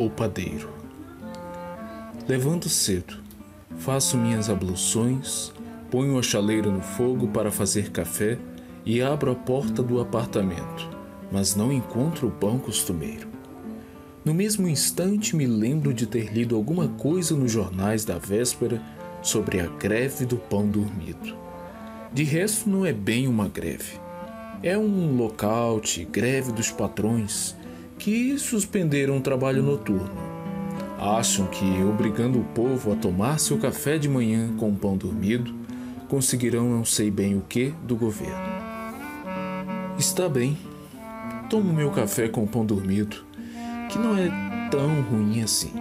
o padeiro. Levanto cedo, faço minhas abluções, ponho a chaleira no fogo para fazer café e abro a porta do apartamento, mas não encontro o pão costumeiro. No mesmo instante me lembro de ter lido alguma coisa nos jornais da véspera sobre a greve do pão dormido. De resto, não é bem uma greve. É um lockout, greve dos patrões, que suspenderam o trabalho noturno. Acham que, obrigando o povo a tomar seu café de manhã com pão dormido, conseguirão não sei bem o que do governo. Está bem, tomo meu café com pão dormido, que não é tão ruim assim.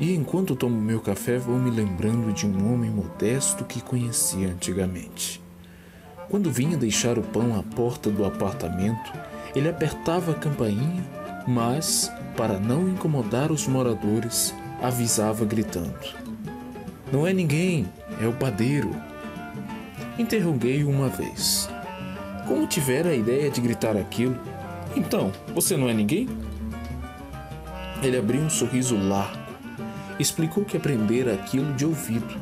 E enquanto tomo meu café, vou me lembrando de um homem modesto que conhecia antigamente. Quando vinha deixar o pão à porta do apartamento, ele apertava a campainha, mas, para não incomodar os moradores, avisava gritando: Não é ninguém, é o padeiro. Interroguei-o uma vez. Como tivera a ideia de gritar aquilo? Então, você não é ninguém? Ele abriu um sorriso largo explicou que aprendera aquilo de ouvido.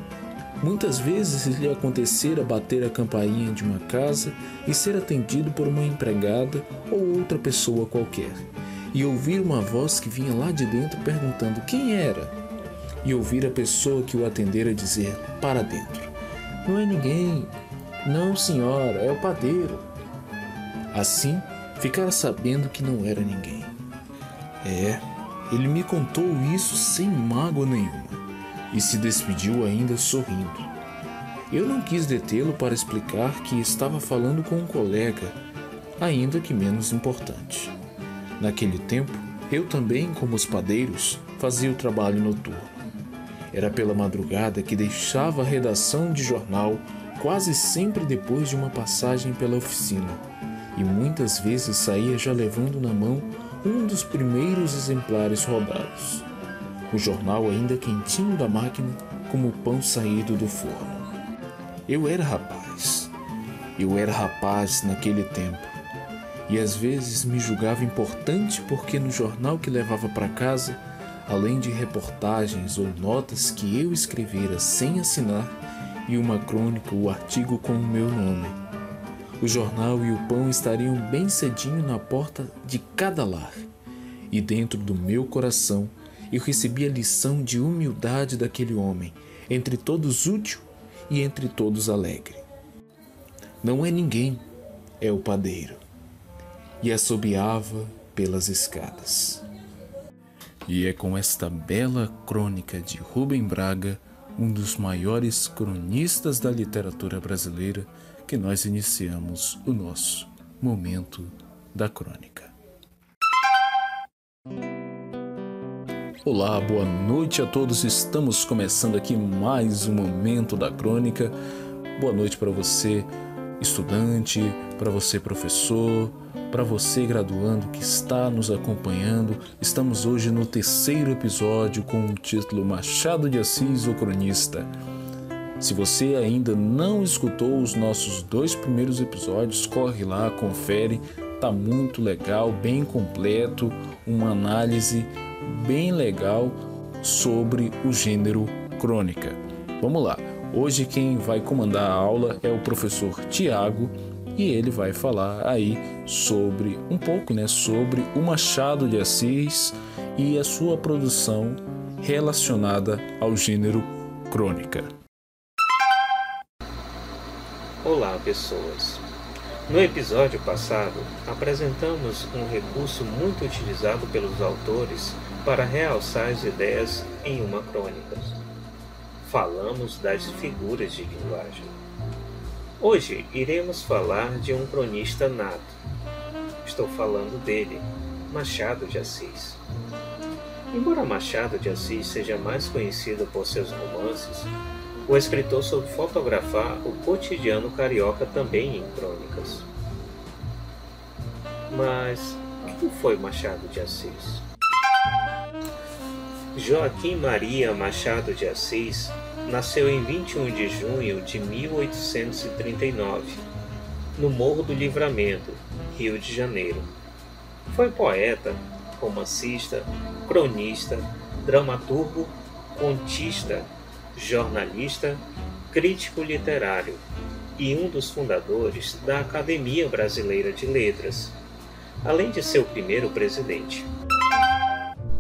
Muitas vezes lhe acontecera bater a campainha de uma casa e ser atendido por uma empregada ou outra pessoa qualquer, e ouvir uma voz que vinha lá de dentro perguntando quem era, e ouvir a pessoa que o atendera dizer para dentro: Não é ninguém. Não, senhora, é o padeiro. Assim, ficara sabendo que não era ninguém. É, ele me contou isso sem mágoa nenhuma e se despediu ainda sorrindo. Eu não quis detê-lo para explicar que estava falando com um colega, ainda que menos importante. Naquele tempo, eu também, como os padeiros, fazia o trabalho noturno. Era pela madrugada que deixava a redação de jornal quase sempre depois de uma passagem pela oficina, e muitas vezes saía já levando na mão um dos primeiros exemplares rodados. O jornal ainda quentinho da máquina, como o pão saído do forno. Eu era rapaz. Eu era rapaz naquele tempo. E às vezes me julgava importante porque no jornal que levava para casa, além de reportagens ou notas que eu escrevera sem assinar, e uma crônica ou artigo com o meu nome o jornal e o pão estariam bem cedinho na porta de cada lar. E dentro do meu coração eu recebi a lição de humildade daquele homem, entre todos útil e entre todos alegre. Não é ninguém, é o padeiro. E assobiava pelas escadas. E é com esta bela crônica de Rubem Braga, um dos maiores cronistas da literatura brasileira, que nós iniciamos o nosso momento da crônica. Olá, boa noite a todos. Estamos começando aqui mais um momento da crônica. Boa noite para você, estudante, para você, professor, para você, graduando que está nos acompanhando. Estamos hoje no terceiro episódio com o título Machado de Assis, o Cronista. Se você ainda não escutou os nossos dois primeiros episódios, corre lá, confere, tá muito legal, bem completo, uma análise bem legal sobre o gênero crônica. Vamos lá. Hoje quem vai comandar a aula é o professor Tiago e ele vai falar aí sobre um pouco, né, sobre o Machado de Assis e a sua produção relacionada ao gênero crônica. Olá, pessoas! No episódio passado, apresentamos um recurso muito utilizado pelos autores para realçar as ideias em uma crônica. Falamos das figuras de linguagem. Hoje iremos falar de um cronista nato. Estou falando dele, Machado de Assis. Embora Machado de Assis seja mais conhecido por seus romances, o escritor soube fotografar o cotidiano carioca também em crônicas. Mas quem foi Machado de Assis? Joaquim Maria Machado de Assis nasceu em 21 de junho de 1839, no Morro do Livramento, Rio de Janeiro. Foi poeta, romancista, cronista, dramaturgo, contista, jornalista, crítico literário e um dos fundadores da Academia Brasileira de Letras, além de seu primeiro presidente.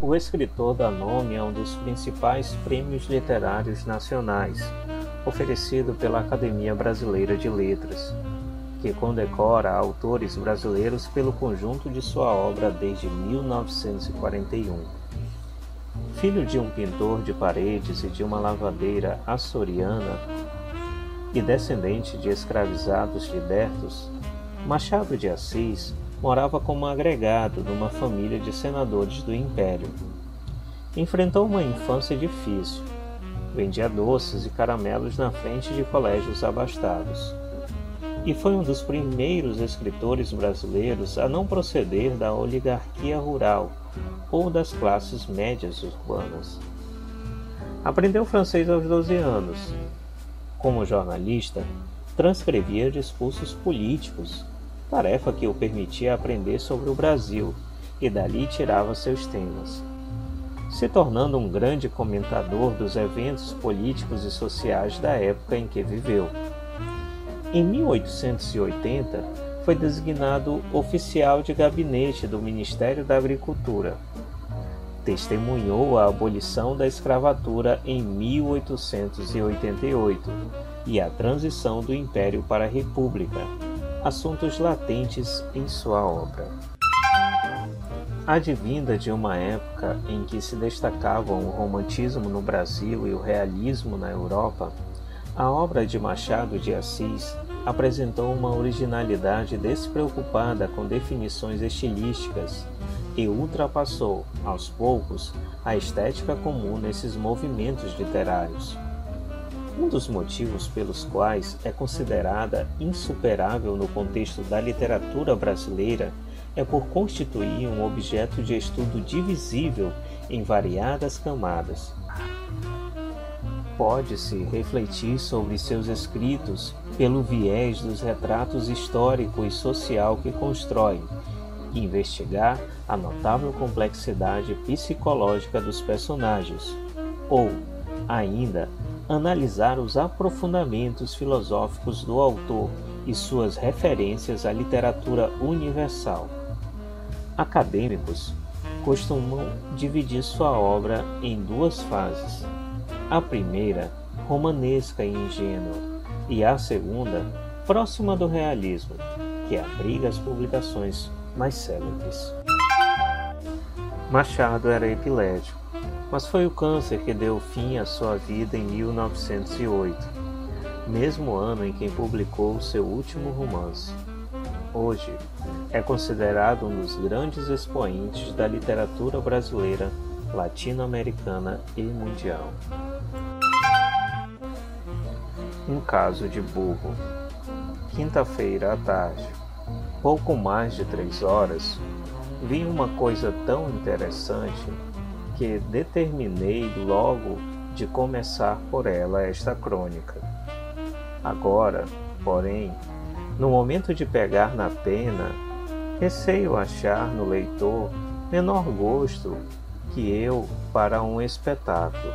O escritor dá nome a um dos principais prêmios literários nacionais, oferecido pela Academia Brasileira de Letras, que condecora autores brasileiros pelo conjunto de sua obra desde 1941. Filho de um pintor de paredes e de uma lavadeira açoriana e descendente de escravizados libertos, Machado de Assis morava como agregado numa família de senadores do Império. Enfrentou uma infância difícil. Vendia doces e caramelos na frente de colégios abastados e foi um dos primeiros escritores brasileiros a não proceder da oligarquia rural ou das classes médias urbanas. Aprendeu francês aos 12 anos. Como jornalista, transcrevia discursos políticos, tarefa que o permitia aprender sobre o Brasil e dali tirava seus temas. Se tornando um grande comentador dos eventos políticos e sociais da época em que viveu. Em 1880, foi designado oficial de gabinete do Ministério da Agricultura. Testemunhou a abolição da escravatura em 1888 e a transição do Império para a República, assuntos latentes em sua obra. Advinda de uma época em que se destacavam o romantismo no Brasil e o realismo na Europa, a obra de Machado de Assis apresentou uma originalidade despreocupada com definições estilísticas e ultrapassou, aos poucos, a estética comum nesses movimentos literários. Um dos motivos pelos quais é considerada insuperável no contexto da literatura brasileira é por constituir um objeto de estudo divisível em variadas camadas, pode-se refletir sobre seus escritos pelo viés dos retratos histórico e social que constrói, e investigar a notável complexidade psicológica dos personagens, ou, ainda, analisar os aprofundamentos filosóficos do autor e suas referências à literatura universal. Acadêmicos costumam dividir sua obra em duas fases a primeira, romanesca e ingênua, e a segunda, próxima do realismo, que abriga as publicações mais célebres. Machado era epilético, mas foi o câncer que deu fim à sua vida em 1908, mesmo ano em que publicou seu último romance. Hoje, é considerado um dos grandes expoentes da literatura brasileira, latino-americana e mundial. Um caso de burro. Quinta-feira à tarde, pouco mais de três horas, vi uma coisa tão interessante que determinei logo de começar por ela esta crônica. Agora, porém, no momento de pegar na pena, receio achar no leitor menor gosto que eu para um espetáculo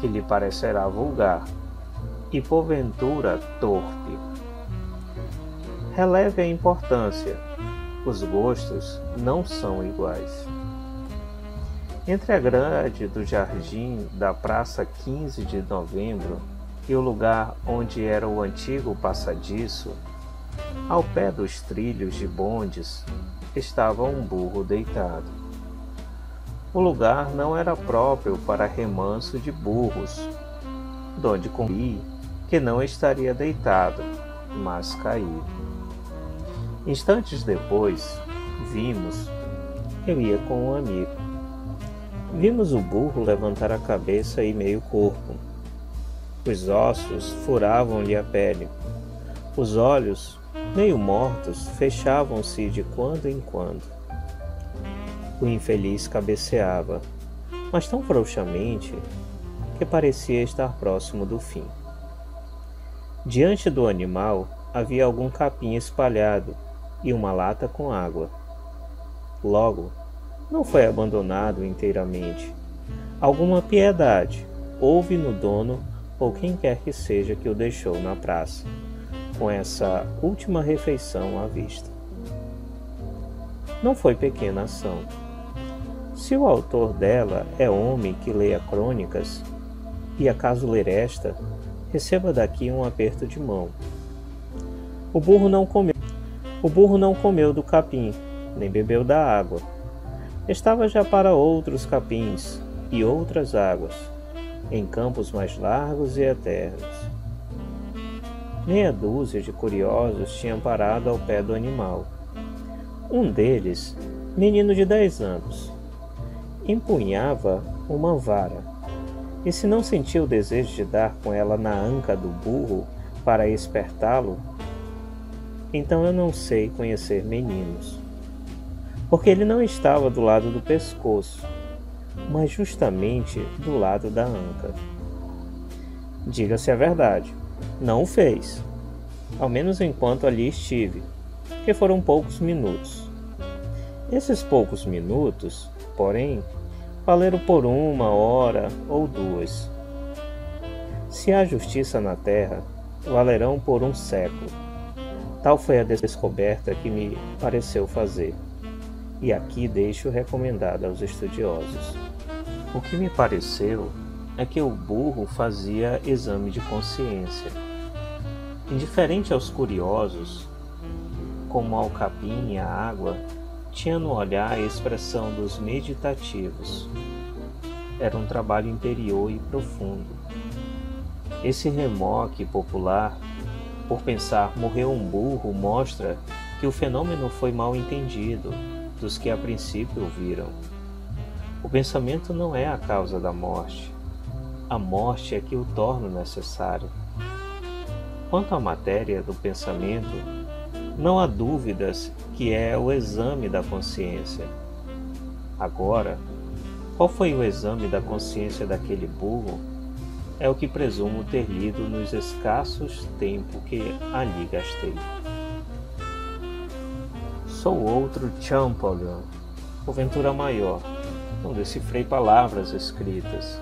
que lhe parecerá vulgar e porventura torpe. Releve a importância, os gostos não são iguais. Entre a grade do jardim da Praça 15 de Novembro e o lugar onde era o antigo passadiço, ao pé dos trilhos de bondes, estava um burro deitado. O lugar não era próprio para remanso de burros, donde comi que não estaria deitado, mas caído. Instantes depois, vimos, eu ia com um amigo. Vimos o burro levantar a cabeça e meio corpo. Os ossos furavam-lhe a pele. Os olhos, meio mortos, fechavam-se de quando em quando. O infeliz cabeceava, mas tão frouxamente que parecia estar próximo do fim. Diante do animal havia algum capim espalhado e uma lata com água. Logo, não foi abandonado inteiramente. Alguma piedade houve no dono ou quem quer que seja que o deixou na praça, com essa última refeição à vista. Não foi pequena ação. Se o autor dela é homem que leia crônicas, e acaso ler esta, receba daqui um aperto de mão. O burro não comeu. O burro não comeu do capim, nem bebeu da água. Estava já para outros capins e outras águas, em campos mais largos e eternos. Meia dúzia de curiosos tinham parado ao pé do animal. Um deles, menino de dez anos, empunhava uma vara, e se não sentia o desejo de dar com ela na anca do burro para espertá-lo, então eu não sei conhecer meninos. Porque ele não estava do lado do pescoço, mas justamente do lado da anca. Diga-se a verdade, não o fez, ao menos enquanto ali estive, que foram poucos minutos. Esses poucos minutos, porém, valeram por uma hora ou duas. Se há justiça na terra, valerão por um século. Tal foi a descoberta que me pareceu fazer, e aqui deixo recomendada aos estudiosos. O que me pareceu é que o burro fazia exame de consciência. Indiferente aos curiosos, como ao capim e à água, tinha no olhar a expressão dos meditativos. Era um trabalho interior e profundo. Esse remoque popular, por pensar morreu um burro, mostra que o fenômeno foi mal entendido dos que a princípio o viram. O pensamento não é a causa da morte. A morte é que o torna necessário. Quanto à matéria do pensamento, não há dúvidas que é o exame da consciência. Agora, qual foi o exame da consciência daquele burro? É o que presumo ter lido nos escassos tempos que ali gastei. Sou outro Champollion, porventura maior. Não decifrei palavras escritas,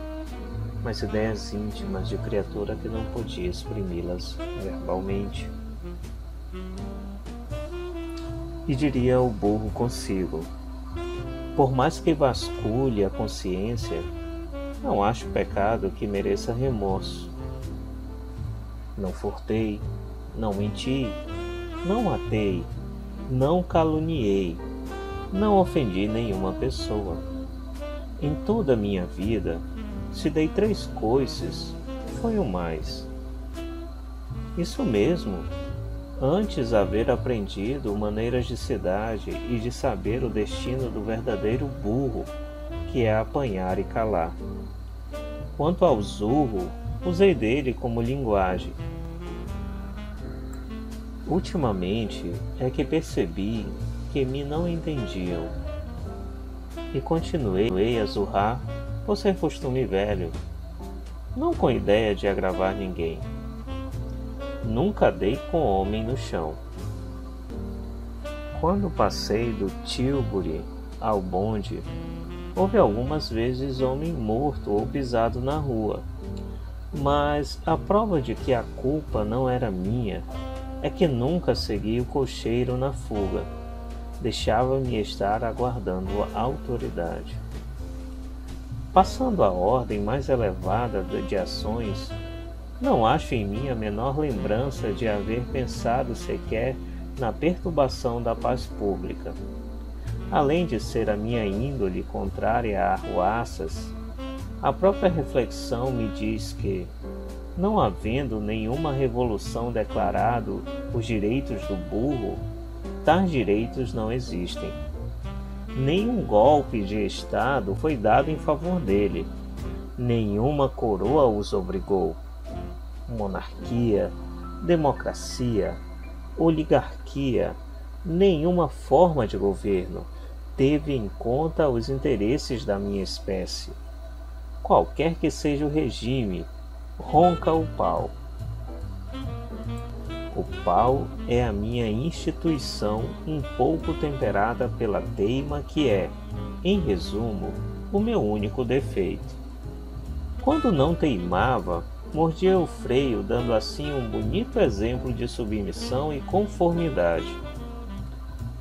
mas ideias íntimas de criatura que não podia exprimi-las verbalmente. E diria o burro consigo: Por mais que vasculhe a consciência, não acho pecado que mereça remorso. Não furtei, não menti, não matei, não caluniei, não ofendi nenhuma pessoa. Em toda a minha vida, se dei três coices, foi o mais. Isso mesmo, antes haver aprendido maneiras de cidade e de saber o destino do verdadeiro burro, que é apanhar e calar. Quanto ao zurro, usei dele como linguagem. Ultimamente é que percebi que me não entendiam e continuei a zurrar por ser costume velho, não com ideia de agravar ninguém. Nunca dei com homem no chão. Quando passei do Tilbury ao bonde, houve algumas vezes homem morto ou pisado na rua. Mas a prova de que a culpa não era minha é que nunca segui o cocheiro na fuga. Deixava-me estar aguardando a autoridade. Passando à ordem mais elevada de ações, não acho em mim a menor lembrança de haver pensado sequer na perturbação da paz pública. Além de ser a minha índole contrária a arruaças, a própria reflexão me diz que, não havendo nenhuma revolução declarado os direitos do burro, tais direitos não existem. Nenhum golpe de Estado foi dado em favor dele, nenhuma coroa os obrigou monarquia, democracia, oligarquia, nenhuma forma de governo teve em conta os interesses da minha espécie. Qualquer que seja o regime, ronca o pau. O pau é a minha instituição um pouco temperada pela teima que é, em resumo, o meu único defeito. Quando não teimava, mordia o freio, dando assim um bonito exemplo de submissão e conformidade.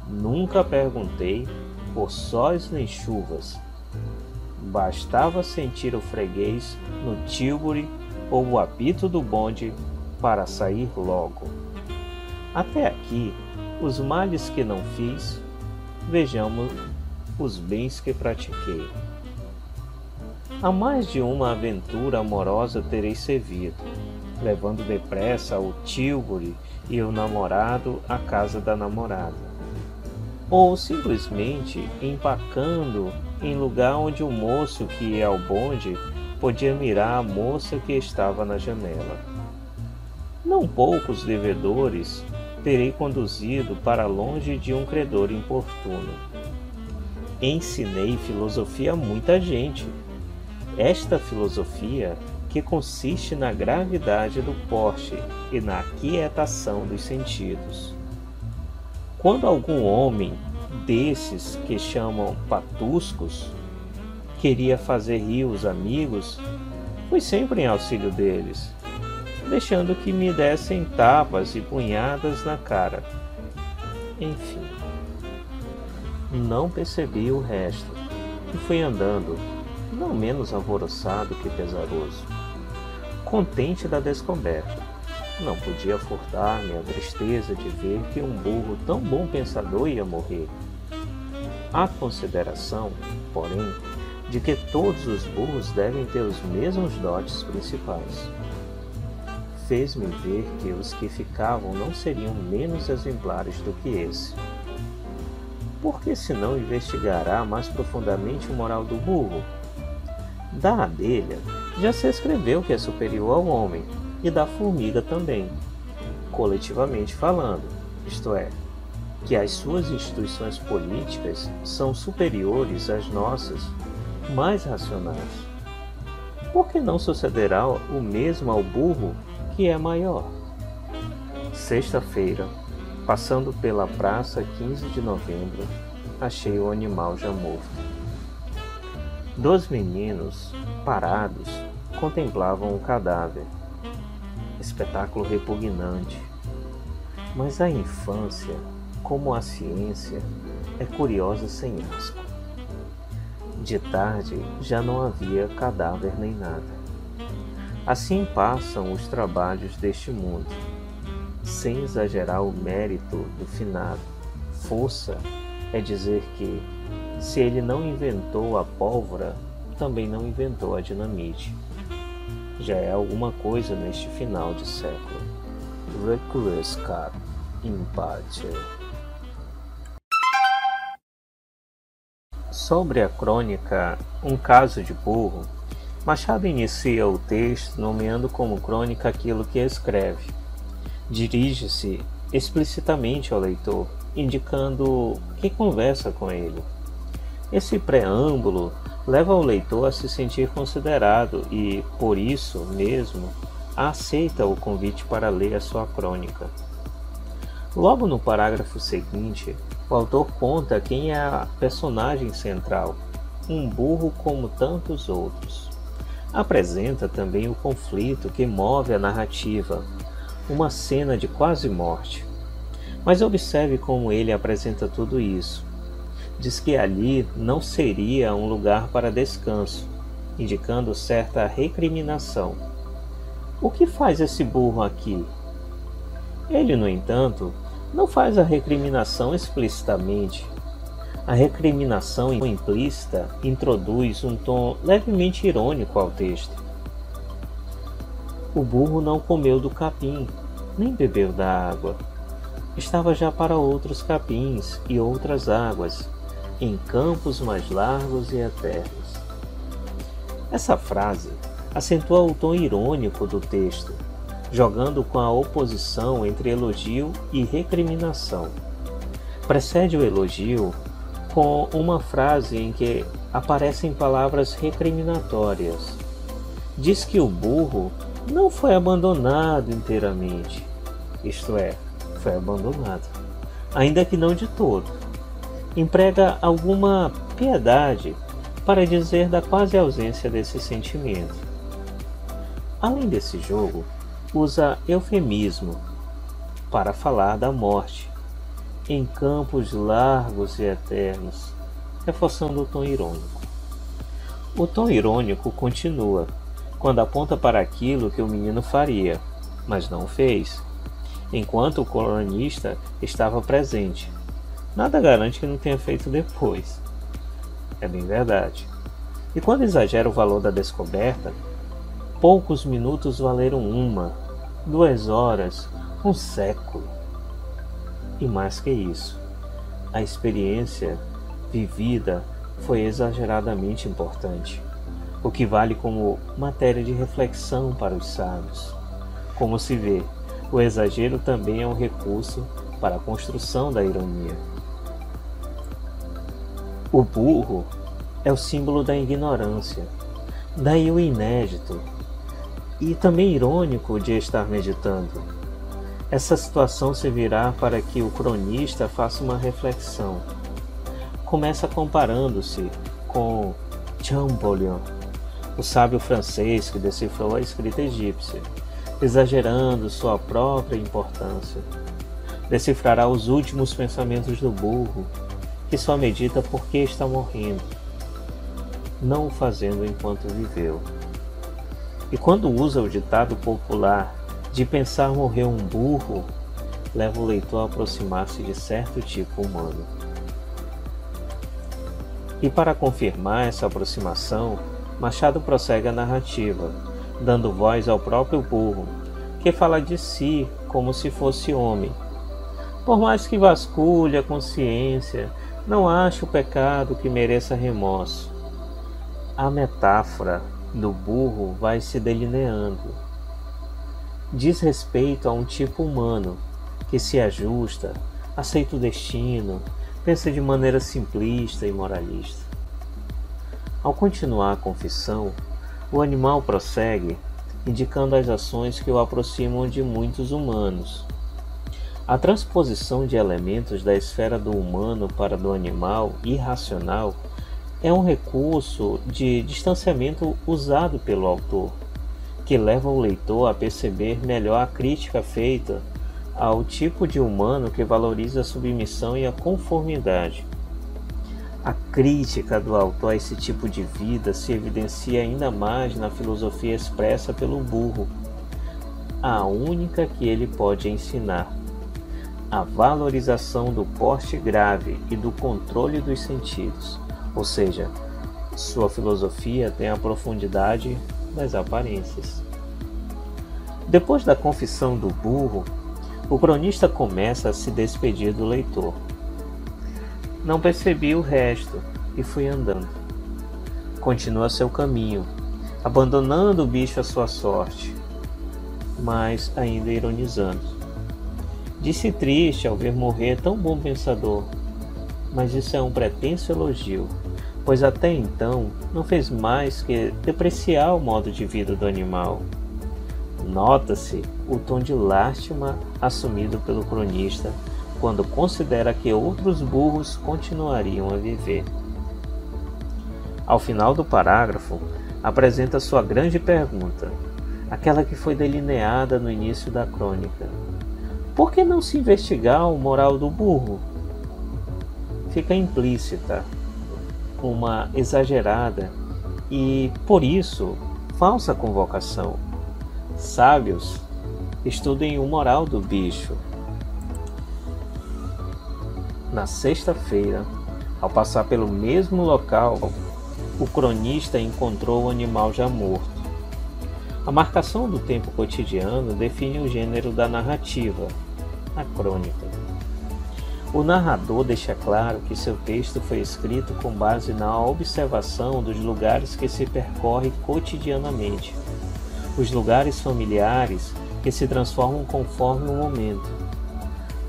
Nunca perguntei por sóis nem chuvas. Bastava sentir o freguês no tílburi ou o apito do bonde para sair logo. Até aqui, os males que não fiz, vejamos os bens que pratiquei. A mais de uma aventura amorosa terei servido, levando depressa o Tilbury e o namorado à casa da namorada, ou simplesmente empacando em lugar onde o moço que ia ao bonde podia mirar a moça que estava na janela. Não poucos devedores terei conduzido para longe de um credor importuno. Ensinei filosofia a muita gente esta filosofia, que consiste na gravidade do porte e na quietação dos sentidos. Quando algum homem desses que chamam patuscos queria fazer rir os amigos, fui sempre em auxílio deles, deixando que me dessem tapas e punhadas na cara. Enfim, não percebi o resto e fui andando não menos alvoroçado que pesaroso. Contente da descoberta, não podia furtar-me a tristeza de ver que um burro tão bom pensador ia morrer. A consideração, porém, de que todos os burros devem ter os mesmos dotes principais. Fez-me ver que os que ficavam não seriam menos exemplares do que esse. Porque se não investigará mais profundamente o moral do burro? Da abelha já se escreveu que é superior ao homem, e da formiga também, coletivamente falando, isto é, que as suas instituições políticas são superiores às nossas, mais racionais. Por que não sucederá o mesmo ao burro, que é maior? Sexta-feira, passando pela praça 15 de novembro, achei o animal já morto. Dois meninos, parados, contemplavam o cadáver. Espetáculo repugnante. Mas a infância, como a ciência, é curiosa sem asco. De tarde já não havia cadáver nem nada. Assim passam os trabalhos deste mundo, sem exagerar o mérito do finado. Força é dizer que se ele não inventou a pólvora, também não inventou a dinamite. Já é alguma coisa neste final de século. Requiescat in pace. Sobre a crônica Um Caso de Burro, Machado inicia o texto nomeando como crônica aquilo que escreve. Dirige-se explicitamente ao leitor, indicando que conversa com ele. Esse preâmbulo leva o leitor a se sentir considerado e, por isso mesmo, aceita o convite para ler a sua crônica. Logo no parágrafo seguinte, o autor conta quem é a personagem central, um burro como tantos outros. Apresenta também o conflito que move a narrativa, uma cena de quase morte. Mas observe como ele apresenta tudo isso diz que ali não seria um lugar para descanso, indicando certa recriminação. O que faz esse burro aqui? Ele, no entanto, não faz a recriminação explicitamente. A recriminação implícita introduz um tom levemente irônico ao texto. O burro não comeu do capim, nem bebeu da água. Estava já para outros capins e outras águas, em campos mais largos e eternos. Essa frase acentua o tom irônico do texto, jogando com a oposição entre elogio e recriminação. Precede o elogio com uma frase em que aparecem palavras recriminatórias. Diz que o burro não foi abandonado inteiramente, isto é, foi abandonado, ainda que não de todo emprega alguma piedade para dizer da quase ausência desse sentimento. Além desse jogo, usa eufemismo para falar da morte em campos largos e eternos, reforçando o tom irônico. O tom irônico continua quando aponta para aquilo que o menino faria, mas não fez, enquanto o colunista estava presente. Nada garante que não tenha feito depois. É bem verdade. E quando exagera o valor da descoberta, poucos minutos valeram uma, duas horas, um século. E mais que isso, a experiência vivida foi exageradamente importante, o que vale como matéria de reflexão para os sábios. Como se vê, o exagero também é um recurso para a construção da ironia. O burro é o símbolo da ignorância, daí o inédito e também irônico de estar meditando. Essa situação servirá para que o cronista faça uma reflexão. Começa comparando-se com Champollion, o sábio francês que decifrou a escrita egípcia, exagerando sua própria importância. Decifrará os últimos pensamentos do burro que só medita porque está morrendo, não o fazendo enquanto viveu. E quando usa o ditado popular de pensar morrer um burro, leva o leitor a aproximar-se de certo tipo humano. E para confirmar essa aproximação, Machado prossegue a narrativa, dando voz ao próprio burro, que fala de si como se fosse homem. Por mais que vasculhe a consciência não acho o pecado que mereça remorso. A metáfora do burro vai se delineando. Diz respeito a um tipo humano que se ajusta, aceita o destino, pensa de maneira simplista e moralista. Ao continuar a confissão, o animal prossegue, indicando as ações que o aproximam de muitos humanos a transposição de elementos da esfera do humano para do animal irracional é um recurso de distanciamento usado pelo autor, que leva o leitor a perceber melhor a crítica feita ao tipo de humano que valoriza a submissão e a conformidade. A crítica do autor a esse tipo de vida se evidencia ainda mais na filosofia expressa pelo burro, a única que ele pode ensinar a valorização do porte grave e do controle dos sentidos, ou seja, sua filosofia tem a profundidade das aparências. Depois da confissão do burro, o cronista começa a se despedir do leitor. Não percebi o resto e fui andando. Continua seu caminho, abandonando o bicho à sua sorte, mas ainda ironizando. Disse triste ao ver morrer tão bom pensador, mas isso é um pretenso elogio, pois até então não fez mais que depreciar o modo de vida do animal. Nota-se o tom de lástima assumido pelo cronista quando considera que outros burros continuariam a viver. Ao final do parágrafo, apresenta sua grande pergunta, aquela que foi delineada no início da crônica. Por que não se investigar o moral do burro? Fica implícita uma exagerada e, por isso, falsa convocação. Sábios, estudem o moral do bicho. Na sexta-feira, ao passar pelo mesmo local, o cronista encontrou o animal já morto. A marcação do tempo cotidiano define o gênero da narrativa a crônica. O narrador deixa claro que seu texto foi escrito com base na observação dos lugares que se percorre cotidianamente, os lugares familiares que se transformam conforme o momento.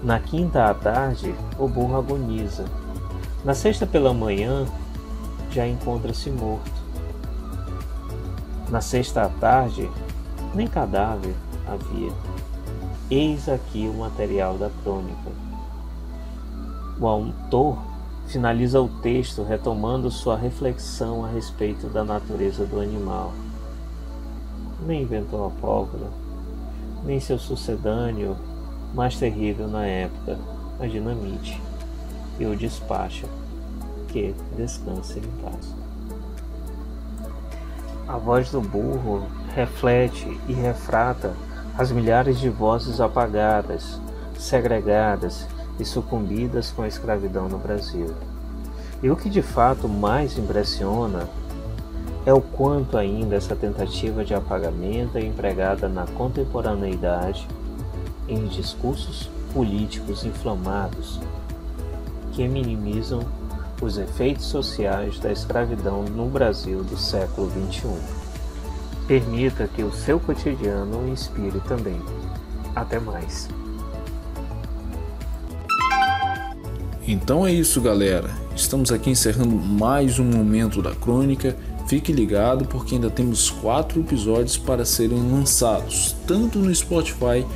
Na quinta à tarde, o burro agoniza. Na sexta pela manhã, já encontra-se morto. Na sexta à tarde, nem cadáver havia. Eis aqui o material da crônica. O autor finaliza o texto retomando sua reflexão a respeito da natureza do animal. Nem inventou a pólvora, nem seu sucedâneo, mais terrível na época, a dinamite, e o despacha, que descanse em paz. A voz do burro reflete e refrata as milhares de vozes apagadas, segregadas e sucumbidas com a escravidão no Brasil. E o que de fato mais impressiona é o quanto ainda essa tentativa de apagamento é empregada na contemporaneidade em discursos políticos inflamados que minimizam os efeitos sociais da escravidão no Brasil do século XXI. Permita que o seu cotidiano o inspire também. Até mais. Então é isso, galera. Estamos aqui encerrando mais um momento da crônica. Fique ligado porque ainda temos quatro episódios para serem lançados, tanto no Spotify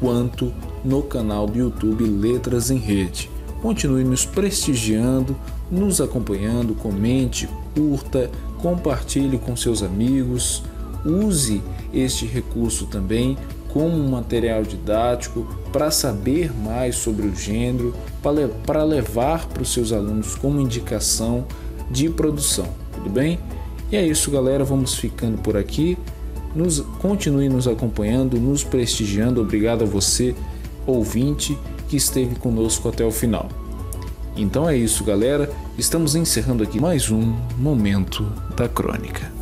quanto no canal do YouTube Letras em Rede. Continue nos prestigiando, nos acompanhando, comente, curta, compartilhe com seus amigos, use este recurso também como material didático para saber mais sobre o gênero, para levar para os seus alunos como indicação de produção, tudo bem? E é isso, galera. Vamos ficando por aqui. Nos, continue nos acompanhando, nos prestigiando. Obrigado a você, ouvinte, que esteve conosco até o final. Então é isso, galera. Estamos encerrando aqui mais um Momento da Crônica.